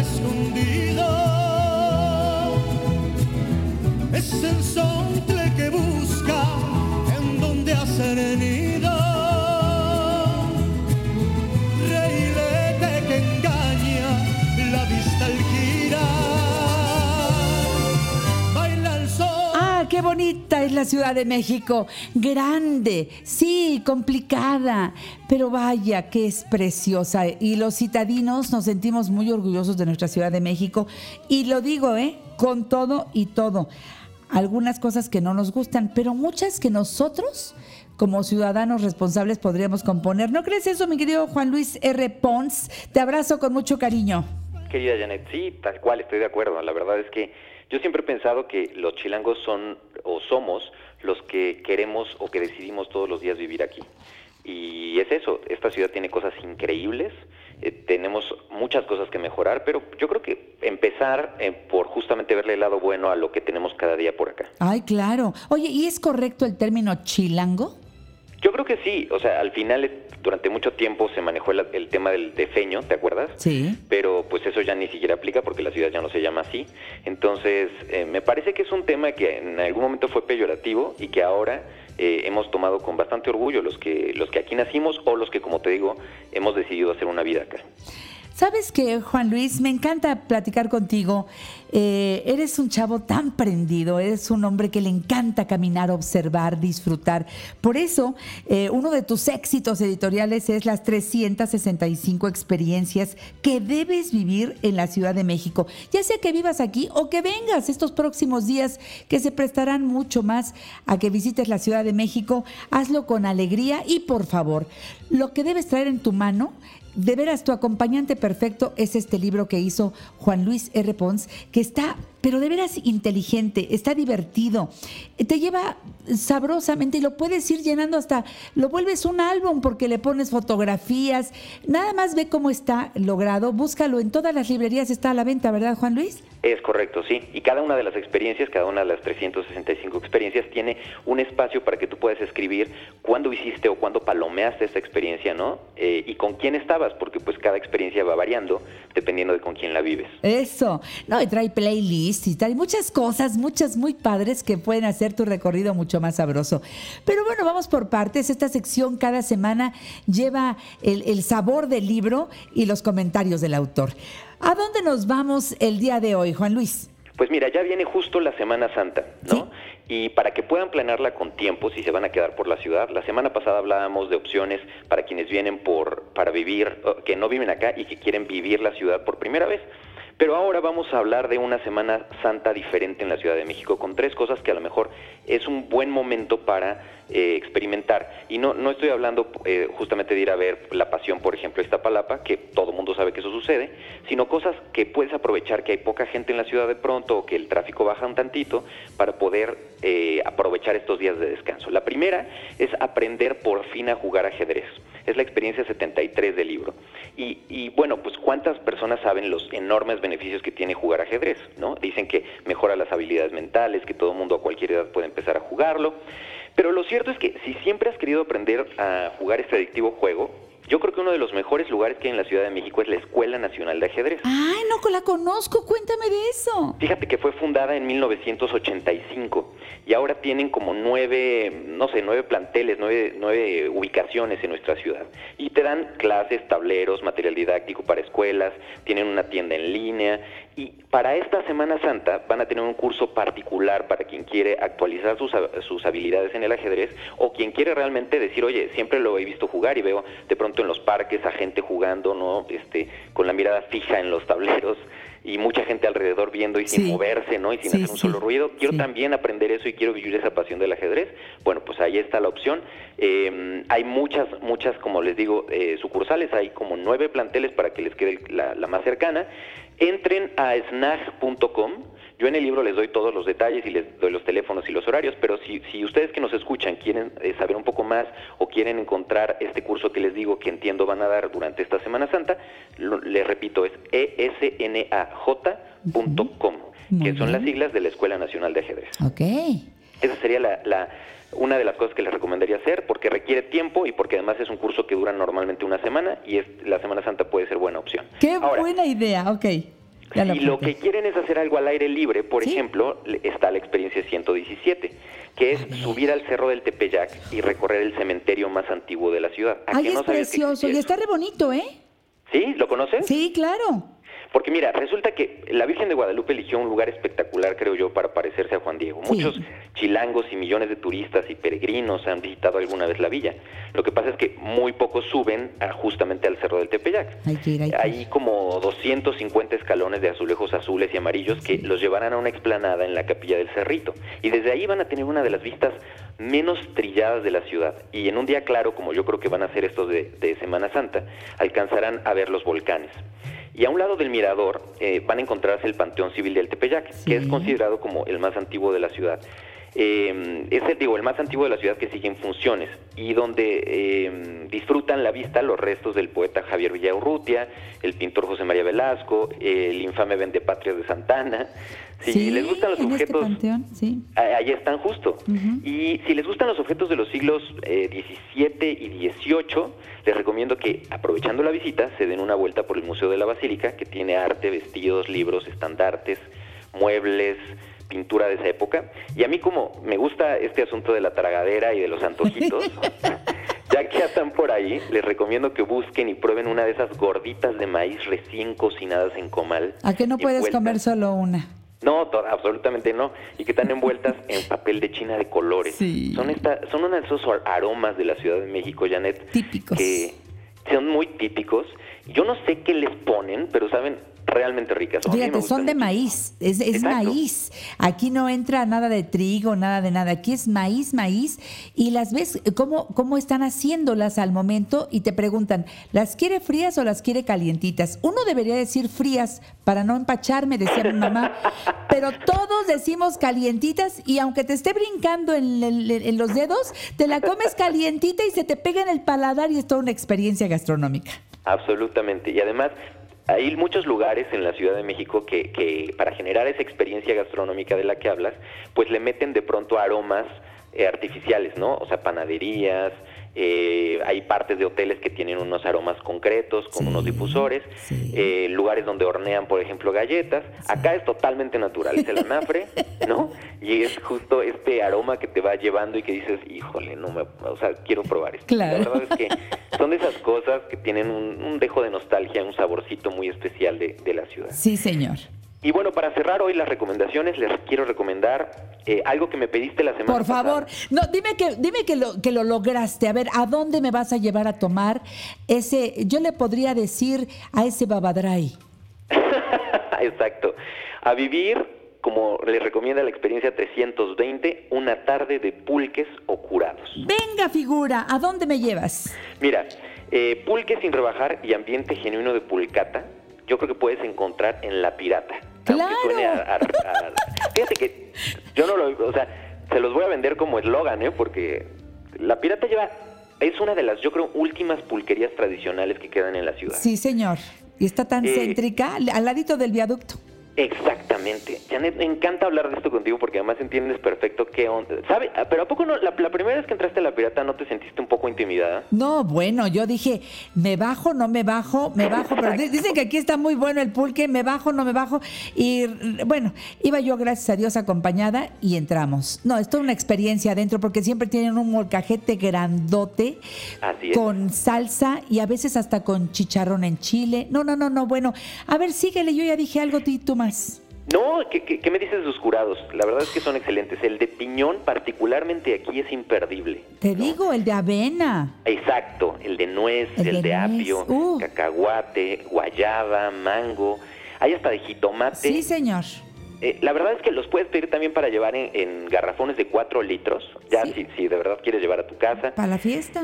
escondido. Qué bonita es la Ciudad de México. Grande, sí, complicada, pero vaya que es preciosa. Y los citadinos nos sentimos muy orgullosos de nuestra Ciudad de México. Y lo digo, ¿eh? Con todo y todo. Algunas cosas que no nos gustan, pero muchas que nosotros como ciudadanos responsables podríamos componer. ¿No crees eso, mi querido Juan Luis R. Pons? Te abrazo con mucho cariño. Querida Janet, sí, tal cual, estoy de acuerdo. La verdad es que yo siempre he pensado que los chilangos son o somos los que queremos o que decidimos todos los días vivir aquí. Y es eso, esta ciudad tiene cosas increíbles, eh, tenemos muchas cosas que mejorar, pero yo creo que empezar eh, por justamente verle el lado bueno a lo que tenemos cada día por acá. Ay, claro. Oye, ¿y es correcto el término chilango? Yo creo que sí, o sea, al final durante mucho tiempo se manejó el, el tema del defeño, ¿te acuerdas? Sí. Pero pues eso ya ni siquiera aplica porque la ciudad ya no se llama así. Entonces, eh, me parece que es un tema que en algún momento fue peyorativo y que ahora eh, hemos tomado con bastante orgullo los que, los que aquí nacimos o los que, como te digo, hemos decidido hacer una vida acá. ¿Sabes qué, Juan Luis? Me encanta platicar contigo. Eh, eres un chavo tan prendido, eres un hombre que le encanta caminar, observar, disfrutar. Por eso, eh, uno de tus éxitos editoriales es las 365 experiencias que debes vivir en la Ciudad de México. Ya sea que vivas aquí o que vengas estos próximos días que se prestarán mucho más a que visites la Ciudad de México, hazlo con alegría y por favor, lo que debes traer en tu mano de veras, tu acompañante perfecto es este libro que hizo Juan Luis R. Pons, que está, pero de veras inteligente, está divertido, te lleva sabrosamente y lo puedes ir llenando hasta, lo vuelves un álbum porque le pones fotografías, nada más ve cómo está logrado, búscalo, en todas las librerías está a la venta, ¿verdad Juan Luis? Es correcto, sí. Y cada una de las experiencias, cada una de las 365 experiencias tiene un espacio para que tú puedas escribir cuándo hiciste o cuándo palomeaste esta experiencia, ¿no? Eh, y con quién estabas, porque pues cada experiencia va variando dependiendo de con quién la vives. Eso, no, y trae playlist y trae muchas cosas, muchas muy padres que pueden hacer tu recorrido mucho más sabroso. Pero bueno, vamos por partes. Esta sección cada semana lleva el, el sabor del libro y los comentarios del autor. ¿A dónde nos vamos el día de hoy, Juan Luis? Pues mira, ya viene justo la Semana Santa, ¿no? Y para que puedan planearla con tiempo, si se van a quedar por la ciudad, la semana pasada hablábamos de opciones para quienes vienen por para vivir, que no viven acá y que quieren vivir la ciudad por primera vez. Pero ahora vamos a hablar de una Semana Santa diferente en la Ciudad de México, con tres cosas que a lo mejor es un buen momento para eh, experimentar. Y no, no estoy hablando eh, justamente de ir a ver la pasión, por ejemplo, esta palapa, que todo mundo sabe que eso sucede, sino cosas que puedes aprovechar, que hay poca gente en la ciudad de pronto o que el tráfico baja un tantito para poder eh, aprovechar estos días de descanso. La primera es aprender por fin a jugar ajedrez. Es la experiencia 73 del libro. Y, y bueno, pues cuántas personas saben los enormes beneficios que tiene jugar ajedrez, ¿no? Dicen que mejora las habilidades mentales, que todo mundo a cualquier edad puede empezar a jugarlo. Pero lo cierto es que si siempre has querido aprender a jugar este adictivo juego, yo creo que uno de los mejores lugares que hay en la Ciudad de México es la Escuela Nacional de Ajedrez. Ay, no la conozco, cuéntame de eso. Fíjate que fue fundada en 1985 y ahora tienen como nueve, no sé, nueve planteles, nueve, nueve ubicaciones en nuestra ciudad. Y te dan clases, tableros, material didáctico para escuelas, tienen una tienda en línea y para esta Semana Santa van a tener un curso particular para quien quiere actualizar sus, sus habilidades en el ajedrez o quien quiere realmente decir, oye, siempre lo he visto jugar y veo de pronto en los parques a gente jugando, ¿no? Este, con la mirada fija en los tableros y mucha gente alrededor viendo y sin moverse, ¿no? Y sin hacer un solo ruido. Quiero también aprender eso y quiero vivir esa pasión del ajedrez. Bueno, pues ahí está la opción. Eh, hay muchas, muchas, como les digo, eh, sucursales. Hay como nueve planteles para que les quede la, la más cercana. Entren a snag.com yo en el libro les doy todos los detalles y les doy los teléfonos y los horarios, pero si, si ustedes que nos escuchan quieren eh, saber un poco más o quieren encontrar este curso que les digo que entiendo van a dar durante esta Semana Santa, les repito, es esnaj.com, que son las siglas de la Escuela Nacional de Ajedrez. Ok. Esa sería la, una de las cosas que les recomendaría hacer porque requiere tiempo y porque además es un curso que dura normalmente una semana y es, la Semana Santa puede ser buena opción. Qué buena idea, ok. Ya lo si lo apunté. que quieren es hacer algo al aire libre, por Sí. ejemplo, está la experiencia 117, que es subir al cerro del Tepeyac y recorrer el cementerio más antiguo de la ciudad. ¿A Ay, es no precioso y está re bonito, ¿eh? ¿Sí? ¿Lo conoces? Sí, claro. Porque mira, resulta que la Virgen de Guadalupe eligió un lugar espectacular, creo yo, para parecerse a Juan Diego. Sí. Muchos chilangos y millones de turistas y peregrinos han visitado alguna vez la villa. Lo que pasa es que muy pocos suben a- justamente al Cerro del Tepeyac. Hay que ir, hay que ir. Hay como 250 escalones de azulejos azules y amarillos que los llevarán a una explanada en la capilla del Cerrito. Y desde ahí van a tener una de las vistas menos trilladas de la ciudad. Y en un día claro, como yo creo que van a ser estos de, de Semana Santa, alcanzarán a ver los volcanes. Y a un lado del mirador eh, van a encontrarse el Panteón Civil del Tepeyac, Sí. que es considerado como el más antiguo de la ciudad. Eh, es el, digo, el más antiguo de la ciudad que sigue en funciones y donde eh, disfrutan la vista los restos del poeta Javier Villaurrutia, el pintor José María Velasco, el infame Vendepatrias de Santana. Si sí, les gustan los este objetos panteón, sí. Ah, Ahí están justo. Y si les gustan los objetos de los siglos eh, XVII y XVIII, les recomiendo que, aprovechando la visita, se den una vuelta por el Museo de la Basílica, que tiene arte, vestidos, libros, estandartes, muebles, pintura de esa época. Y a mí como me gusta este asunto de la tragadera y de los antojitos, ya que ya están por ahí, les recomiendo que busquen y prueben una de esas gorditas de maíz recién cocinadas en comal. ¿A qué no puedes envueltas- comer solo una? no, absolutamente no. Y que están envueltas en papel de China de colores. Sí. Son, esta, son uno de esos ar- aromas de la Ciudad de México, Janet. Típicos. Que son muy típicos. Yo no sé qué les ponen, pero saben realmente ricas. A Fíjate, son de mucho. maíz, es, es maíz. Aquí no entra nada de trigo, nada de nada. Aquí es maíz, maíz. Y las ves cómo, cómo están haciéndolas al momento y te preguntan, ¿las quiere frías o las quiere calientitas? Uno debería decir frías para no empacharme, decía mi mamá. Pero todos decimos calientitas y aunque te esté brincando en, el- en los dedos, te la comes calientita y se te pega en el paladar y es toda una experiencia gastronómica. Absolutamente. Y además, hay muchos lugares en la Ciudad de México que, que para generar esa experiencia gastronómica de la que hablas, pues le meten de pronto aromas eh, artificiales, ¿no? O sea, panaderías, eh, hay partes de hoteles que tienen unos aromas concretos con Sí, unos difusores, sí. eh, lugares donde hornean, por ejemplo, galletas. Acá es totalmente natural, es el anafre, ¿no? Y es justo este aroma que te va llevando y que dices, híjole, no me, o sea, quiero probar esto. Claro. La verdad es que son de esas cosas que tienen un, un dejo de nostalgia, un saborcito muy especial de, de la ciudad. Sí, señor. Y bueno, para cerrar hoy las recomendaciones, les quiero recomendar eh, algo que me pediste la semana Por favor, pasada. no, dime que, dime que lo, que lo lograste. A ver, ¿a dónde me vas a llevar a tomar ese? Yo le podría decir a ese babadray. Exacto. A vivir, como les recomienda la experiencia 320, una tarde de pulques o curados. Venga, figura, ¿a dónde me llevas? Mira, eh, pulque sin rebajar y ambiente genuino de pulcata, yo creo que puedes encontrar en La Pirata. ¡Claro! a- a- a- fíjate que yo no lo... O sea, se los voy a vender como eslogan, ¿eh? Porque La Pirata lleva... Es una de las, yo creo, últimas pulquerías tradicionales que quedan en la ciudad. Sí, señor. Y está tan Eh, céntrica, al ladito del viaducto. Exactamente. Janet, me encanta hablar de esto contigo porque además entiendes perfecto qué onda. ¿Sabe? Ah, Pero ¿a poco no? La, la primera vez que entraste a La Pirata no te sentiste un poco intimidada? No, bueno, yo dije, me bajo, no me bajo, me bajo, pero di- dicen que aquí está muy bueno el pulque, me bajo, no me bajo. Y bueno, iba yo, gracias a Dios, acompañada y entramos. No, es toda una experiencia adentro porque siempre tienen un molcajete grandote Así es. con salsa y a veces hasta con chicharrón en chile. No, no, no, no, bueno. A ver, síguele, yo ya dije algo, tú, tú más. No, ¿qué, qué, qué me dices de sus curados? La verdad es que son excelentes. El de piñón, particularmente aquí, es imperdible. Te digo, el de avena. Exacto, el de nuez, El el, de apio, uh. cacahuate, guayaba, mango. Hay hasta de jitomate. Sí, señor. Eh, la verdad es que los puedes pedir también para llevar en, en garrafones de 4 litros, ya Sí. si, si de verdad quieres llevar a tu casa. Para la fiesta.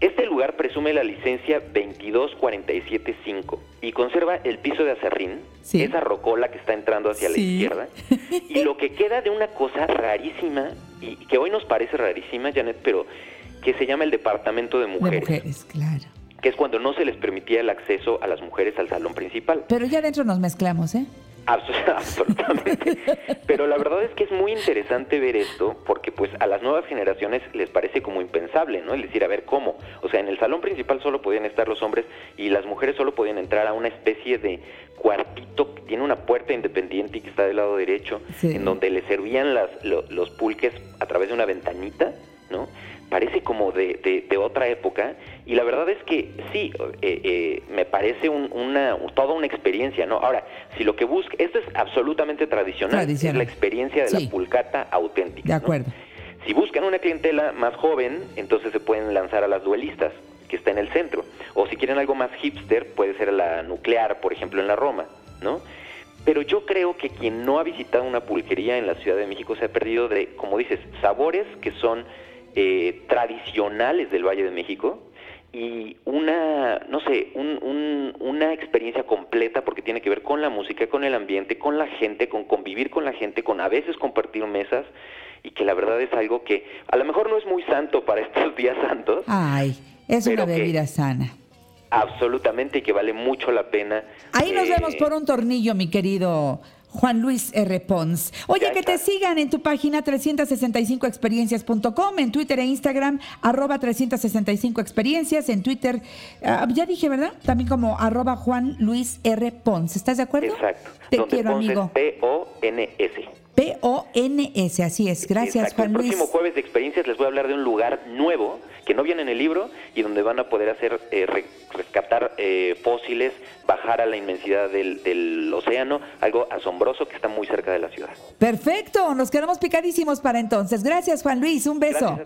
Este lugar presume la licencia 22475 y conserva el piso de acerrín, Sí. esa rocola que está entrando hacia la izquierda, y lo que queda de una cosa rarísima, y que hoy nos parece rarísima, Janet, pero que se llama el Departamento de De Mujeres, mujeres, claro. que es cuando no se les permitía el acceso a las mujeres al salón principal. Pero ya adentro nos mezclamos, ¿eh? Absolutamente. Pero la verdad es que es muy interesante ver esto porque pues a las nuevas generaciones les parece como impensable, ¿no? Es decir, a ver cómo. O sea, en el salón principal solo podían estar los hombres y las mujeres solo podían entrar a una especie de cuartito que tiene una puerta independiente y que está del lado derecho, en donde le servían las, los pulques a través de una ventanita. Parece como de, de, otra época y la verdad es que sí, eh, eh, me parece una, toda una experiencia, ¿no? Ahora, si lo que busca, esto es absolutamente tradicional, es la experiencia de la pulcata auténtica. De acuerdo. Si buscan una clientela más joven, entonces se pueden lanzar a las duelistas, que está en el centro. O si quieren algo más hipster, puede ser la nuclear, por ejemplo, en la Roma, ¿no? Pero yo creo que quien no ha visitado una pulquería en la Ciudad de México se ha perdido de, como dices, sabores que son eh, tradicionales del Valle de México y una, no sé, una experiencia completa porque tiene que ver con la música, con el ambiente, con la gente, con convivir con la gente, con a veces compartir mesas y que la verdad es algo que a lo mejor no es muy santo para estos días santos. Ay, es una bebida sana. Absolutamente, y que vale mucho la pena. Ahí nos eh, vemos por un tornillo, mi querido Juan Luis R. Pons. Oye, que te sigan en tu página 365experiencias.com, en Twitter e Instagram, arroba 365experiencias, en Twitter, ah, ya dije, ¿verdad? También como arroba Juan Luis R. Pons. ¿Estás de acuerdo? Exacto. Te quiero, amigo. P-O-N-S. P-O-N-S, así es. Gracias, Juan Luis. El próximo jueves de experiencias les voy a hablar de un lugar nuevo que no viene en el libro y donde van a poder hacer eh, rescatar eh, fósiles, bajar a la inmensidad del, océano, algo asombroso que está muy cerca de la ciudad. Perfecto, nos quedamos picadísimos para entonces. Gracias, Juan Luis, un beso.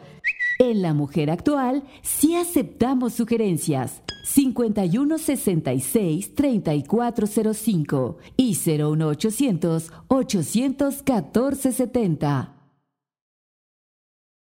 En La Mujer Actual sí aceptamos sugerencias. 5166-3405 y 01800 814 70.